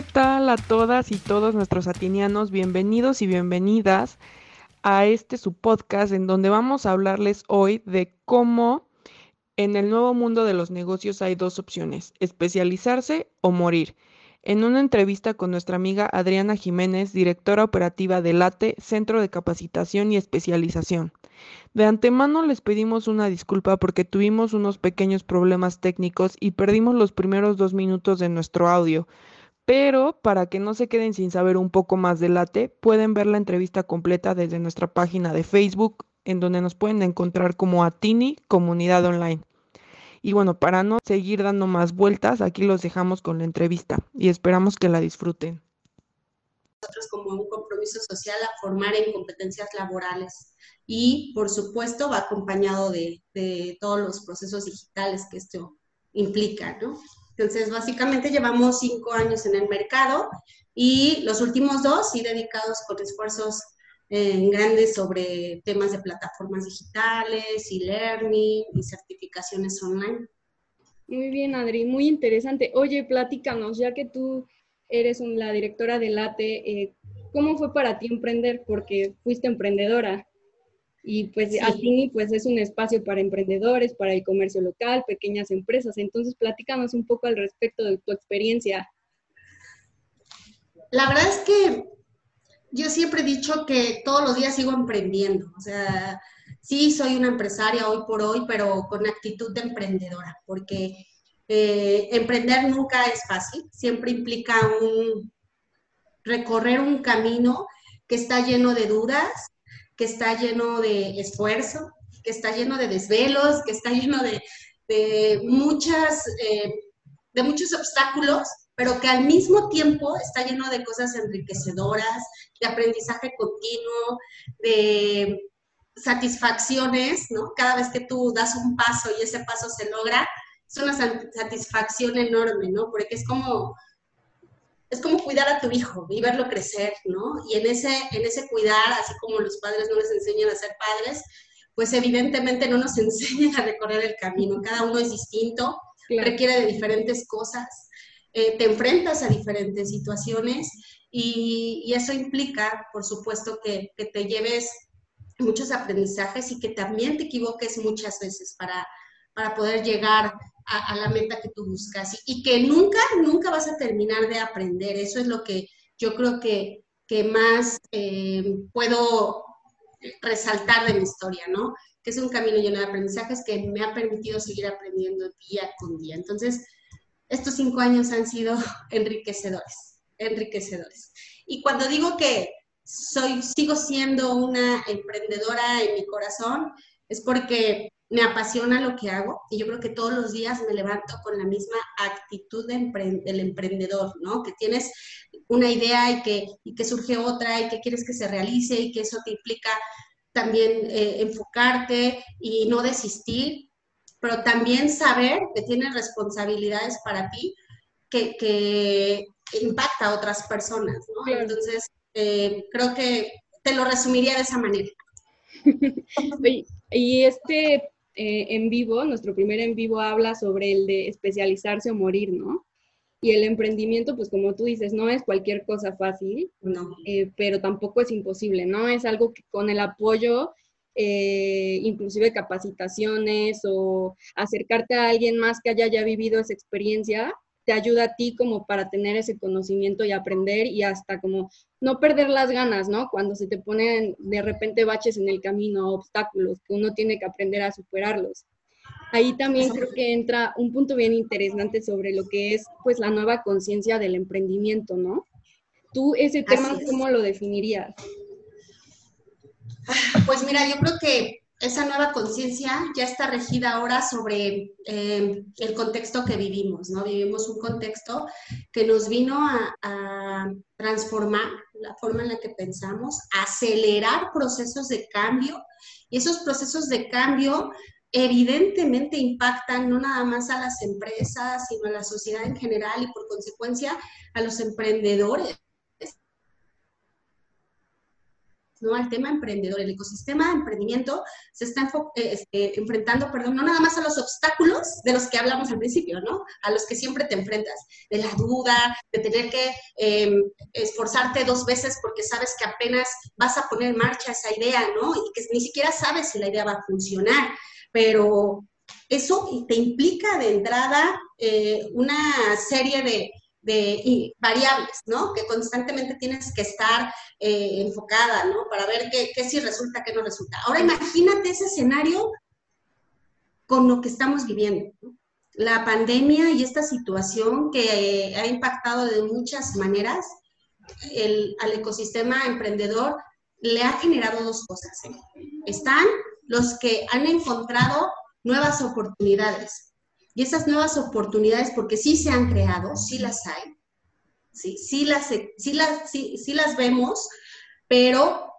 ¿Qué tal a todas y todos nuestros atinianos? Bienvenidos y bienvenidas a este su podcast en donde vamos a hablarles hoy de cómo en el nuevo mundo de los negocios hay dos opciones, especializarse o morir. En una entrevista con nuestra amiga Adriana Jiménez, directora operativa de LATE, Centro de Capacitación y Especialización. De antemano les pedimos una disculpa porque tuvimos unos pequeños problemas técnicos y perdimos los primeros dos minutos de nuestro audio. Pero para que no se queden sin saber un poco más de Late, pueden ver la entrevista completa desde nuestra página de Facebook, en donde nos pueden encontrar como Atini Comunidad Online. Y bueno, para no seguir dando más vueltas, aquí los dejamos con la entrevista y esperamos que la disfruten. Nosotros como un compromiso social a formar en competencias laborales y por supuesto va acompañado de, de todos los procesos digitales que esto implica, ¿no? Entonces, básicamente llevamos cinco años en el mercado y los últimos dos sí dedicados con esfuerzos eh, grandes sobre temas de plataformas digitales, e-learning y certificaciones online. Muy bien, Adri, muy interesante. Oye, platícanos, ya que tú eres la directora de LATE, eh, ¿cómo fue para ti emprender? Porque fuiste emprendedora. Y pues sí. pues es un espacio para emprendedores, para el comercio local, pequeñas empresas. Entonces, platícanos un poco al respecto de tu experiencia. La verdad es que yo siempre he dicho que todos los días sigo emprendiendo. O sea, sí soy una empresaria hoy por hoy, pero con actitud de emprendedora, porque eh, emprender nunca es fácil. Siempre implica un recorrer un camino que está lleno de dudas, que está lleno de esfuerzo, que está lleno de desvelos, que está lleno de, muchas, eh, de muchos obstáculos, pero que al mismo tiempo está lleno de cosas enriquecedoras, de aprendizaje continuo, de satisfacciones, ¿no? Cada vez que tú das un paso y ese paso se logra, es una satisfacción enorme, ¿no? Porque es como es como cuidar a tu hijo y verlo crecer, ¿no? Y en ese, en ese cuidar, así como los padres no les enseñan a ser padres, pues evidentemente no nos enseñan a recorrer el camino. Cada uno es distinto, requiere de diferentes cosas, eh, te enfrentas a diferentes situaciones y, y eso implica, por supuesto, que, que, te lleves muchos aprendizajes y que también te equivoques muchas veces para, para poder llegar a, la meta que tú buscas y, que nunca, nunca vas a terminar de aprender. Eso es lo que yo creo que, que más eh, puedo resaltar de mi historia, ¿no? Que es un camino lleno de aprendizajes que me ha permitido seguir aprendiendo día con día. Entonces, estos cinco años han sido enriquecedores, enriquecedores. Y cuando digo que soy, sigo siendo una emprendedora en mi corazón, es porque me apasiona lo que hago y yo creo que todos los días me levanto con la misma actitud del emprendedor, ¿no? Que tienes una idea y que, que surge otra y que quieres que se realice y que eso te implica también eh, enfocarte y no desistir, pero también saber que tienes responsabilidades para ti que, que impacta a otras personas, ¿no? Entonces, eh, creo que te lo resumiría de esa manera. y este eh, en vivo, nuestro primer en vivo habla sobre el de especializarse o morir, ¿no? Y el emprendimiento, pues como tú dices, no es cualquier cosa fácil, no. Eh, pero tampoco es imposible, ¿no? Es algo que con el apoyo, eh, inclusive capacitaciones o acercarte a alguien más que haya ya vivido esa experiencia, te ayuda a ti como para tener ese conocimiento y aprender y hasta como no perder las ganas, ¿no? Cuando se te ponen de repente baches en el camino, obstáculos, que uno tiene que aprender a superarlos. Ahí también creo que entra un punto bien interesante sobre lo que es pues la nueva conciencia del emprendimiento, ¿no? Tú ese tema, ¿cómo lo definirías? Pues mira, yo creo que esa nueva conciencia ya está regida ahora sobre eh, el contexto que vivimos, ¿no? Vivimos un contexto que nos vino a, transformar la forma en la que pensamos, acelerar procesos de cambio y esos procesos de cambio evidentemente impactan no nada más a las empresas, sino a la sociedad en general y por consecuencia a los emprendedores ¿no? Al tema emprendedor. El ecosistema de emprendimiento se está eh, este, enfrentando, perdón, no nada más a los obstáculos de los que hablamos al principio, ¿no? A los que siempre te enfrentas, de la duda, de tener que em, esforzarte dos veces porque sabes que apenas vas a poner en marcha esa idea, ¿no? Y que ni siquiera sabes si la idea va a funcionar, pero eso te implica de entrada eh, una serie de, de variables, ¿no? Que constantemente tienes que estar eh, enfocada, ¿no? Para ver qué, qué sí resulta, qué no resulta. Ahora imagínate ese escenario con lo que estamos viviendo. La pandemia y esta situación que ha impactado de muchas maneras el, al ecosistema emprendedor le ha generado dos cosas. ¿eh? Están los que han encontrado nuevas oportunidades, y esas nuevas oportunidades, porque sí se han creado, sí las hay, sí, sí, las, sí, las, sí, sí las vemos, pero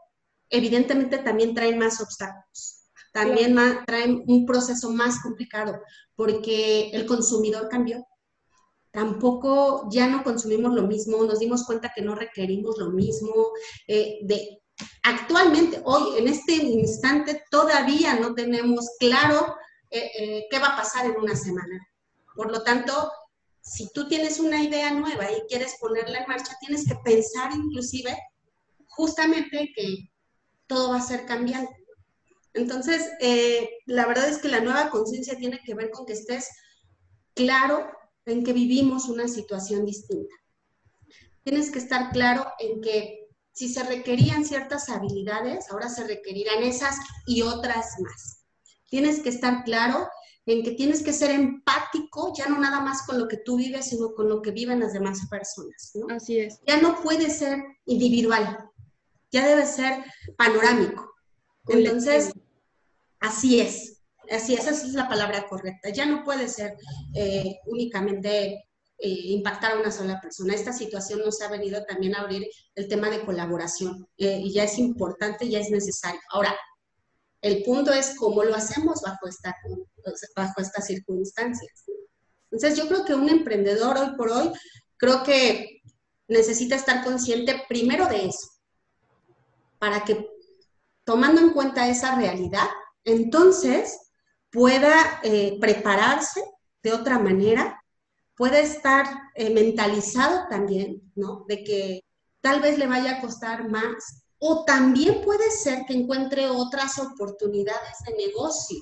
evidentemente también traen más obstáculos, también traen un proceso más complicado, porque el consumidor cambió. Tampoco ya no consumimos lo mismo, nos dimos cuenta que no requerimos lo mismo. Eh, de, actualmente, hoy, en este instante, todavía no tenemos claro eh, eh, qué va a pasar en una semana. Por lo tanto, si tú tienes una idea nueva y quieres ponerla en marcha, tienes que pensar inclusive justamente que todo va a ser cambiante. Entonces, eh, la verdad es que la nueva conciencia tiene que ver con que estés claro en que vivimos una situación distinta. Tienes que estar claro en que si se requerían ciertas habilidades, ahora se requerirán esas y otras más tienes que estar claro en que tienes que ser empático, ya no nada más con lo que tú vives, sino con lo que viven las demás personas. ¿no? Así es. Ya no puede ser individual, ya debe ser panorámico. Entonces, así es, así es, esa es la palabra correcta. Ya no puede ser eh, únicamente eh, impactar a una sola persona. Esta situación nos ha venido también a abrir el tema de colaboración eh, y ya es importante, ya es necesario. Ahora, el punto es cómo lo hacemos bajo, esta, bajo estas circunstancias. Entonces, yo creo que un emprendedor hoy por hoy, creo que necesita estar consciente primero de eso, para que tomando en cuenta esa realidad, entonces pueda eh, prepararse de otra manera, pueda estar eh, mentalizado también, ¿no? De que tal vez le vaya a costar más o también puede ser que encuentre otras oportunidades de negocio,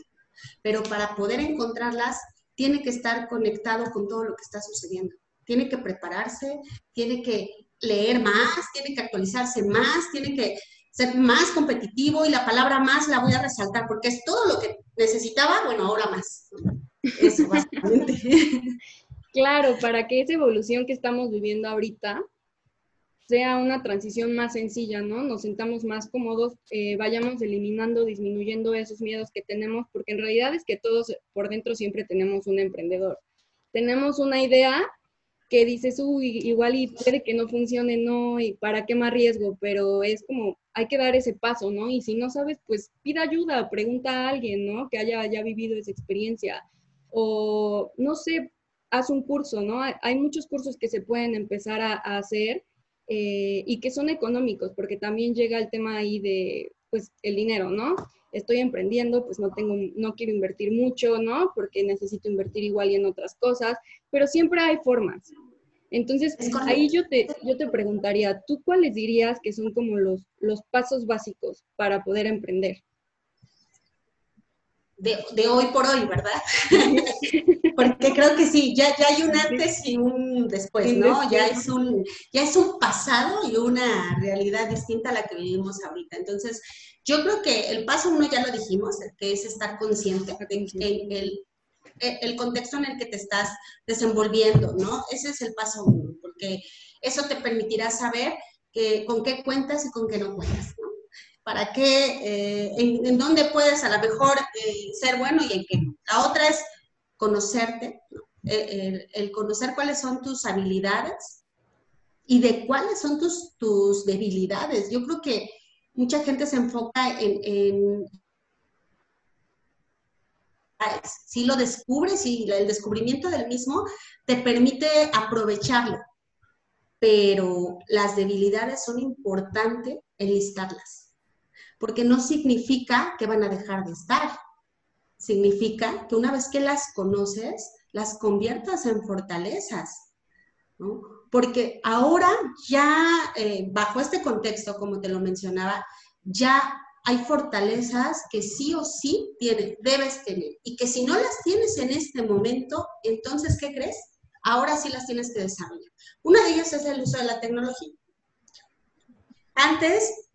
pero para poder encontrarlas tiene que estar conectado con todo lo que está sucediendo. Tiene que prepararse, tiene que leer más, tiene que actualizarse más, tiene que ser más competitivo y la palabra más la voy a resaltar porque es todo lo que necesitaba, bueno, ahora más. Eso básicamente. Claro, para que esa evolución que estamos viviendo ahorita sea una transición más sencilla, ¿no? Nos sentamos más cómodos, eh, vayamos eliminando, disminuyendo esos miedos que tenemos, porque en realidad es que todos por dentro siempre tenemos un emprendedor. Tenemos una idea que dices, uy, igual y puede que no funcione, no, y para qué más riesgo, pero es como, hay que dar ese paso, ¿no? Y si no sabes, pues pida ayuda, pregunta a alguien, ¿no? Que haya ya vivido esa experiencia. O, no sé, haz un curso, ¿no? Hay, muchos cursos que se pueden empezar a hacer eh, y que son económicos, porque también llega el tema ahí de, pues, el dinero, ¿no? Estoy emprendiendo, pues no tengo, no quiero invertir mucho, ¿no? Porque necesito invertir igual y en otras cosas, pero siempre hay formas. Entonces, ahí yo te, yo te preguntaría, ¿tú cuáles dirías que son como los, los pasos básicos para poder emprender? de, hoy por hoy, ¿verdad? Porque creo que sí, ya, ya hay un antes y un después, ¿no? Ya es un, ya es un pasado y una realidad distinta a la que vivimos ahorita. Entonces, yo creo que el paso uno ya lo dijimos, que es estar consciente en el, el contexto en el que te estás desenvolviendo, ¿no? Ese es el paso uno, porque eso te permitirá saber que, con qué cuentas y con qué no cuentas, ¿no? para qué, eh, en, dónde puedes a lo mejor eh, ser bueno y en qué La otra es conocerte, el, conocer cuáles son tus habilidades y de cuáles son tus, tus debilidades. Yo creo que mucha gente se enfoca en, si lo descubres y el descubrimiento del mismo te permite aprovecharlo, pero las debilidades son importantes enlistarlas porque no significa que van a dejar de estar. Significa que una vez que las conoces, las conviertas en fortalezas. Porque ahora ya, eh, bajo este contexto, como te lo mencionaba, ya hay fortalezas que sí o sí tienes, debes tener y que si no las tienes en este momento, entonces, ¿qué crees? Ahora sí las tienes que desarrollar. Una de ellas es el uso de la tecnología. Antes,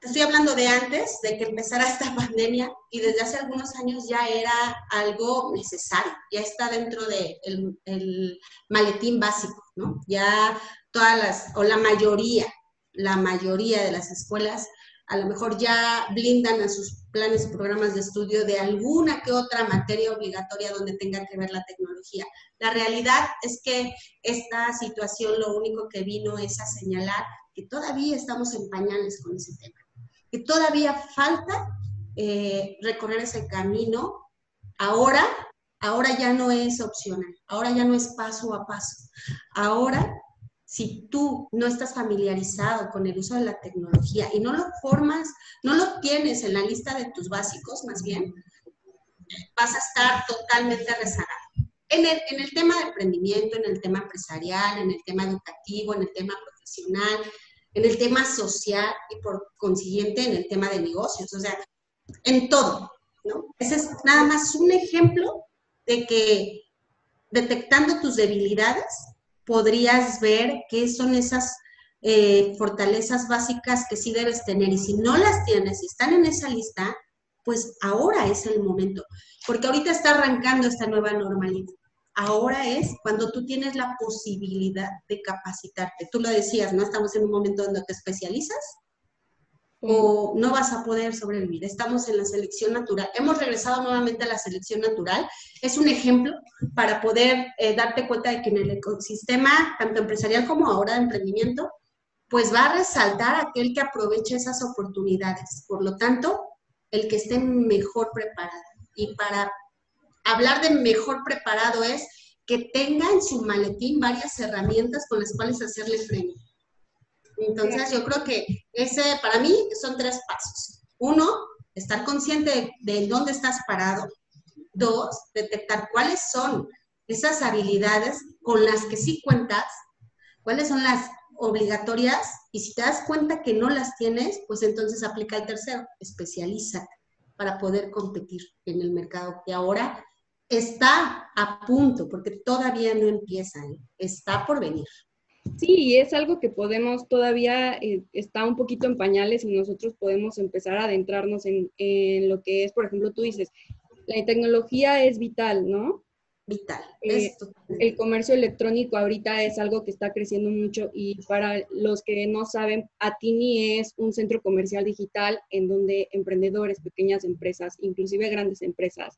te estoy hablando de antes de que empezara esta pandemia y desde hace algunos años ya era algo necesario, ya está dentro del el maletín básico, ¿no? Ya todas las, o la mayoría, la mayoría de las escuelas a lo mejor ya blindan a sus planes y programas de estudio de alguna que otra materia obligatoria donde tenga que ver la tecnología. La realidad es que esta situación lo único que vino es a señalar que todavía estamos en pañales con ese tema, que todavía falta eh, recorrer ese camino. Ahora, ahora ya no es opcional, ahora ya no es paso a paso. Ahora si tú no estás familiarizado con el uso de la tecnología y no lo formas, no lo tienes en la lista de tus básicos, más bien, vas a estar totalmente rezagado. En el, en el tema de emprendimiento, en el tema empresarial, en el tema educativo, en el tema profesional, en el tema social y por consiguiente en el tema de negocios, o sea, en todo, ¿no? Ese es nada más un ejemplo de que detectando tus debilidades, podrías ver qué son esas eh, fortalezas básicas que sí debes tener. Y si no las tienes, si están en esa lista, pues ahora es el momento, porque ahorita está arrancando esta nueva normalidad. Ahora es cuando tú tienes la posibilidad de capacitarte. Tú lo decías, ¿no? Estamos en un momento donde te especializas o no vas a poder sobrevivir. Estamos en la selección natural. Hemos regresado nuevamente a la selección natural. Es un ejemplo para poder eh, darte cuenta de que en el ecosistema, tanto empresarial como ahora de emprendimiento, pues va a resaltar aquel que aproveche esas oportunidades. Por lo tanto, el que esté mejor preparado. Y para hablar de mejor preparado es que tenga en su maletín varias herramientas con las cuales hacerle frente entonces yo creo que ese para mí son tres pasos. Uno, estar consciente de, dónde estás parado. Dos, detectar cuáles son esas habilidades con las que sí cuentas, cuáles son las obligatorias y si te das cuenta que no las tienes, pues entonces aplica el tercero, especialízate para poder competir en el mercado que ahora está a punto, porque todavía no empieza, ¿eh? está por venir. Sí, es algo que podemos todavía, eh, está un poquito en pañales y nosotros podemos empezar a adentrarnos en, lo que es, por ejemplo, tú dices, la tecnología es vital, ¿no? Vital. Eh, el comercio electrónico ahorita es algo que está creciendo mucho y para los que no saben, Atini es un centro comercial digital en donde emprendedores, pequeñas empresas, inclusive grandes empresas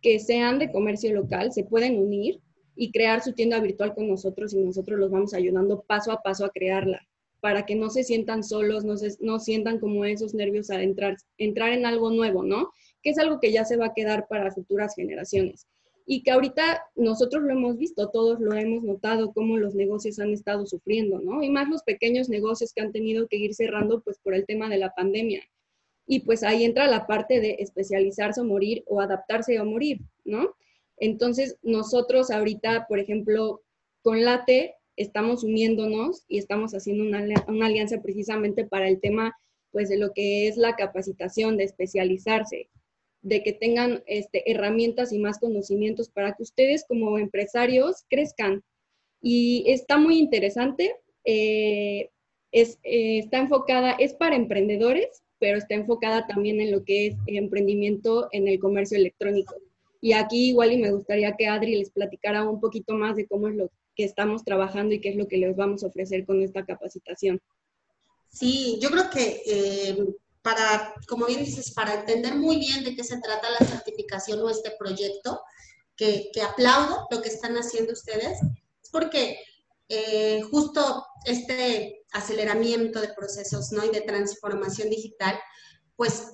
que sean de comercio local se pueden unir y crear su tienda virtual con nosotros y nosotros los vamos ayudando paso a paso a crearla para que no se sientan solos, no, se, no sientan como esos nervios a entrar, entrar en algo nuevo, ¿no? Que es algo que ya se va a quedar para futuras generaciones. Y que ahorita nosotros lo hemos visto, todos lo hemos notado, cómo los negocios han estado sufriendo, ¿no? Y más los pequeños negocios que han tenido que ir cerrando, pues por el tema de la pandemia. Y pues ahí entra la parte de especializarse o morir o adaptarse o morir, ¿no? Entonces, nosotros ahorita, por ejemplo, con Late estamos uniéndonos y estamos haciendo una, alianza precisamente para el tema, pues, de lo que es la capacitación, de especializarse, de que tengan este, herramientas y más conocimientos para que ustedes como empresarios crezcan. Y está muy interesante. Eh, es, eh, está enfocada, es para emprendedores, pero está enfocada también en lo que es emprendimiento en el comercio electrónico. Y aquí igual y me gustaría que Adri les platicara un poquito más de cómo es lo que estamos trabajando y qué es lo que les vamos a ofrecer con esta capacitación. Sí, yo creo que eh, para, como bien dices, para entender muy bien de qué se trata la certificación o este proyecto, que, que aplaudo lo que están haciendo ustedes, es porque eh, justo este aceleramiento de procesos ¿no? y de transformación digital, pues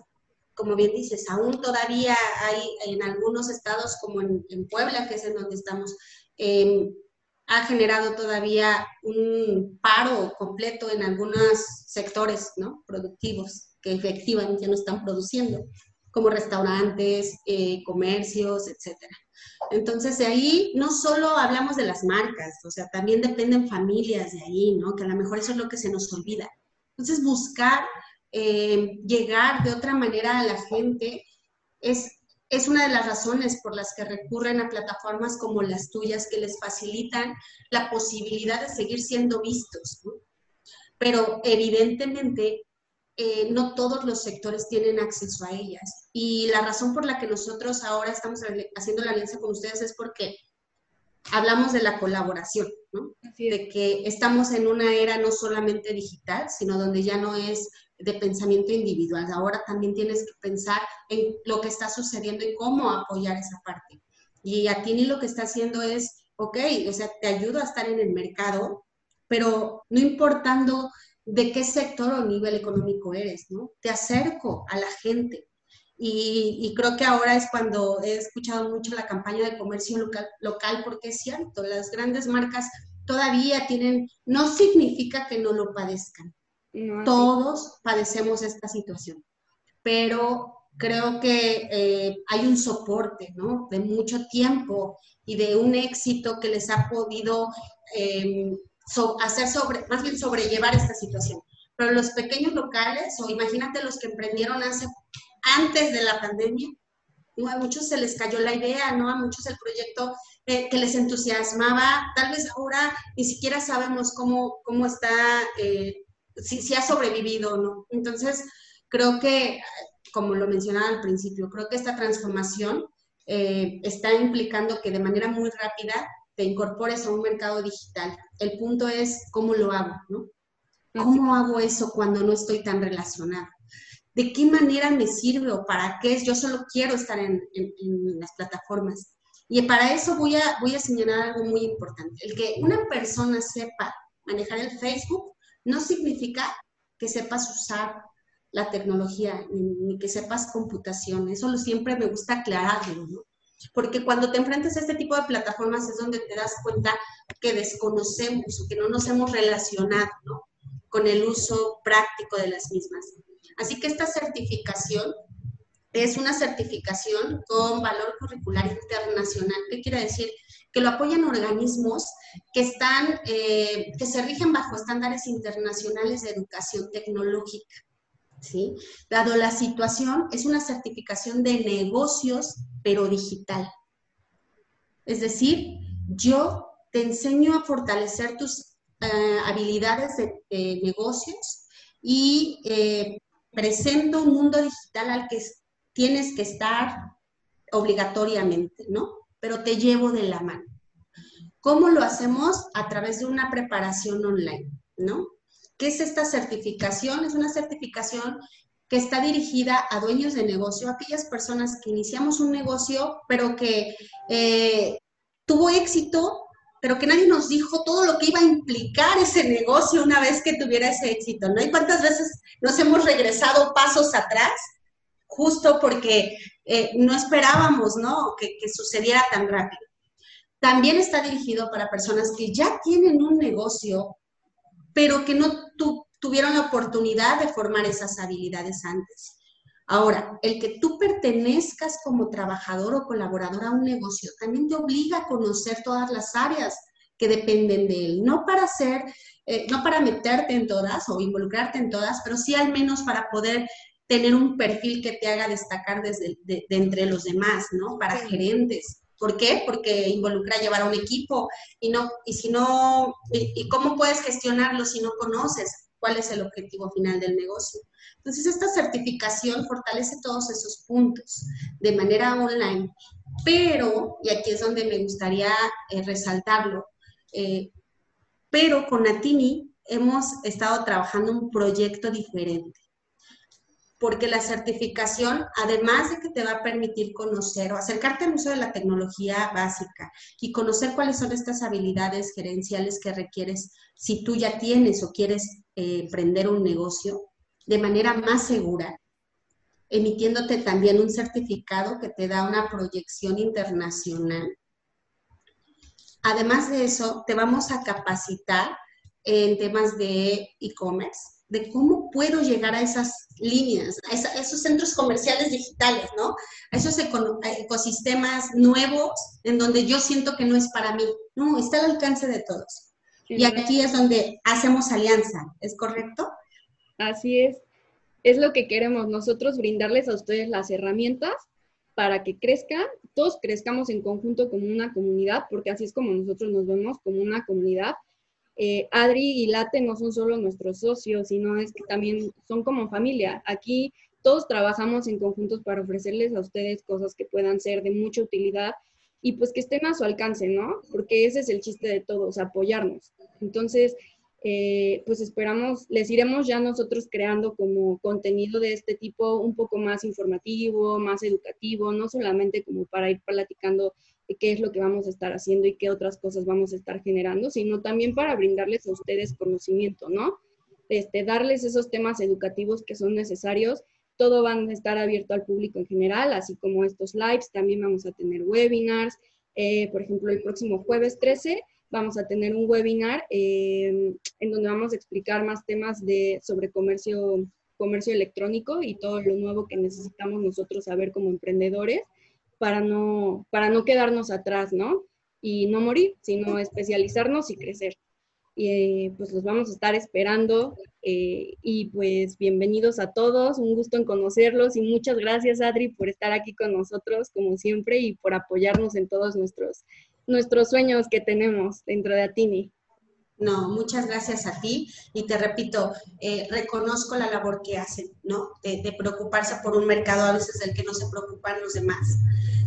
como bien dices, aún todavía hay en algunos estados, como en, Puebla, que es en donde estamos, em, ha generado todavía un paro completo en algunos sectores ¿no? productivos que efectivamente no están produciendo, como restaurantes, eh, comercios, etcétera. Entonces, de ahí no solo hablamos de las marcas, o sea, también dependen familias de ahí, ¿no? Que a lo mejor eso es lo que se nos olvida. Entonces, buscar eh, llegar de otra manera a la gente es, es una de las razones por las que recurren a plataformas como las tuyas que les facilitan la posibilidad de seguir siendo vistos. Pero evidentemente eh, no todos los sectores tienen acceso a ellas. Y la razón por la que nosotros ahora estamos haciendo la alianza con ustedes es porque hablamos de la colaboración, ¿no? De que estamos en una era no solamente digital, sino donde ya no es de pensamiento individual. Ahora también tienes que pensar en lo que está sucediendo y cómo apoyar esa parte. Y a ti lo que está haciendo es, ok, o sea, te ayudo a estar en el mercado, pero no importando de qué sector o nivel económico eres, ¿no? Te acerco a la gente. Y, creo que ahora es cuando he escuchado mucho la campaña de comercio local, local, porque es cierto, las grandes marcas todavía tienen, no significa que no lo padezcan, todos padecemos esta situación, pero creo que eh, hay un soporte, ¿no? De mucho tiempo y de un éxito que les ha podido em, hacer más bien sobrellevar esta situación. Pero los pequeños locales, o imagínate los que emprendieron hace, antes de la pandemia, a muchos se les cayó la idea, ¿no? A muchos el proyecto eh, que les entusiasmaba, tal vez ahora ni siquiera sabemos cómo, cómo está eh, si, ha sobrevivido o no. Entonces, creo que, como lo mencionaba al principio, creo que esta transformación eh, está implicando que de manera muy rápida te incorpores a un mercado digital. El punto es cómo lo hago, ¿no? ¿Cómo hago eso cuando no estoy tan relacionado? ¿De qué manera me sirve o para qué? Yo solo quiero estar en, las plataformas. Y para eso voy a, voy a señalar algo muy importante. El que una persona sepa manejar el Facebook no significa que sepas usar la tecnología ni, que sepas computación. Eso lo siempre me gusta aclararlo, ¿no? Porque cuando te enfrentas a este tipo de plataformas es donde te das cuenta que desconocemos o que no nos hemos relacionado, ¿no? Con el uso práctico de las mismas. Así que esta certificación es una certificación con valor curricular internacional. ¿Qué quiere decir? que lo apoyan organismos que están, eh, que se rigen bajo estándares internacionales de educación tecnológica. ¿sí? Dado la situación, es una certificación de negocios, pero digital. Es decir, yo te enseño a fortalecer tus eh, habilidades de, negocios y eh, presento un mundo digital al que tienes que estar obligatoriamente, ¿no? pero te llevo de la mano. ¿Cómo lo hacemos? A través de una preparación online, ¿no? ¿Qué es esta certificación? Es una certificación que está dirigida a dueños de negocio, a aquellas personas que iniciamos un negocio, pero que eh, tuvo éxito, pero que nadie nos dijo todo lo que iba a implicar ese negocio una vez que tuviera ese éxito, ¿no? ¿Y cuántas veces nos hemos regresado pasos atrás justo porque eh, no esperábamos, ¿no? Que, sucediera tan rápido. También está dirigido para personas que ya tienen un negocio, pero que no tuvieron la oportunidad de formar esas habilidades antes. Ahora, el que tú pertenezcas como trabajador o colaborador a un negocio también te obliga a conocer todas las áreas que dependen de él, no para hacer, eh, no para meterte en todas o involucrarte en todas, pero sí al menos para poder tener un perfil que te haga destacar desde, de, entre los demás, ¿no? Para gerentes. ¿Por qué? Porque involucra llevar a un equipo y no, y si no, y, cómo puedes gestionarlo si no conoces cuál es el objetivo final del negocio. Entonces, esta certificación fortalece todos esos puntos de manera online, pero, y aquí es donde me gustaría eh, resaltarlo, eh, pero con Atini hemos estado trabajando un proyecto diferente porque la certificación, además de que te va a permitir conocer o acercarte al uso de la tecnología básica y conocer cuáles son estas habilidades gerenciales que requieres si tú ya tienes o quieres eh, emprender un negocio de manera más segura, emitiéndote también un certificado que te da una proyección internacional. Además de eso, te vamos a capacitar en temas de e-commerce, de cómo puedo llegar a esas líneas, a, esos centros comerciales digitales, ¿no? A esos ecosistemas nuevos en donde yo siento que no es para mí. No, está al alcance de todos. Y aquí es donde hacemos alianza, ¿es correcto? Así es. Es lo que queremos nosotros brindarles a ustedes las herramientas para que crezcan, todos crezcamos en conjunto como una comunidad, porque así es como nosotros nos vemos como una comunidad eh, Adri y Late no son solo nuestros socios, sino es que también son como familia. Aquí todos trabajamos en conjuntos para ofrecerles a ustedes cosas que puedan ser de mucha utilidad y pues que estén a su alcance, ¿no? Porque ese es el chiste de todos, apoyarnos. Entonces, eh, pues esperamos, les iremos ya nosotros creando como contenido de este tipo un poco más informativo, más educativo, no solamente como para ir platicando qué es lo que vamos a estar haciendo y qué otras cosas vamos a estar generando, sino también para brindarles a ustedes conocimiento, ¿no? Este, darles esos temas educativos que son necesarios. Todo va a estar abierto al público en general, así como estos lives. También vamos a tener webinars. Eh, por ejemplo, el próximo jueves 13 vamos a tener un webinar eh, en donde vamos a explicar más temas de, sobre comercio, comercio electrónico y todo lo nuevo que necesitamos nosotros saber como emprendedores para no, para no quedarnos atrás, ¿no? Y no morir, sino especializarnos y crecer. Y eh, pues los vamos a estar esperando. Eh, y pues bienvenidos a todos, un gusto en conocerlos y muchas gracias Adri por estar aquí con nosotros como siempre y por apoyarnos en todos nuestros, nuestros sueños que tenemos dentro de Atini. No, muchas gracias a ti y te repito, eh, reconozco la labor que hacen, ¿no? De, preocuparse por un mercado a veces del que no se preocupan los demás,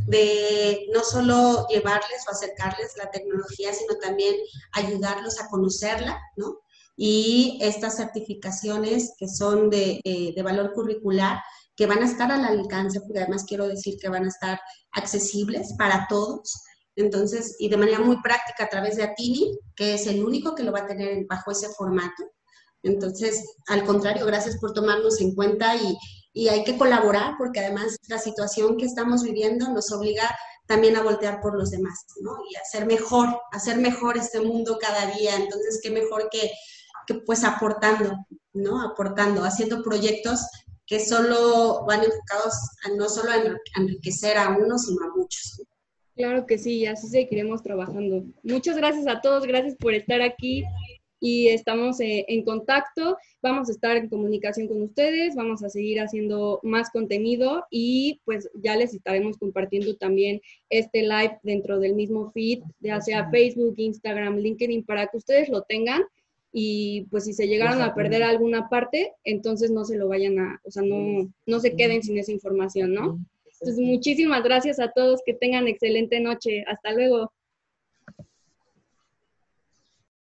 de no solo llevarles o acercarles la tecnología, sino también ayudarlos a conocerla, ¿no? Y estas certificaciones que son de, eh, de valor curricular, que van a estar al alcance, porque además quiero decir que van a estar accesibles para todos, entonces, y de manera muy práctica a través de Atini, que es el único que lo va a tener bajo ese formato. Entonces, al contrario, gracias por tomarnos en cuenta y, y hay que colaborar porque además la situación que estamos viviendo nos obliga también a voltear por los demás, ¿no? Y hacer mejor, hacer mejor este mundo cada día. Entonces, qué mejor que, que pues aportando, ¿no? Aportando, haciendo proyectos que solo van enfocados a no solo a enriquecer a uno, sino a muchos. Claro que sí, así seguiremos trabajando. Muchas gracias a todos, gracias por estar aquí y estamos eh, en contacto. Vamos a estar en comunicación con ustedes, vamos a seguir haciendo más contenido y pues ya les estaremos compartiendo también este live dentro del mismo feed, ya sea Facebook, Instagram, LinkedIn, para que ustedes lo tengan y pues si se llegaron a perder alguna parte, entonces no se lo vayan a, o sea, no, no se queden sin esa información, ¿no? Entonces, muchísimas gracias a todos, que tengan excelente noche. Hasta luego.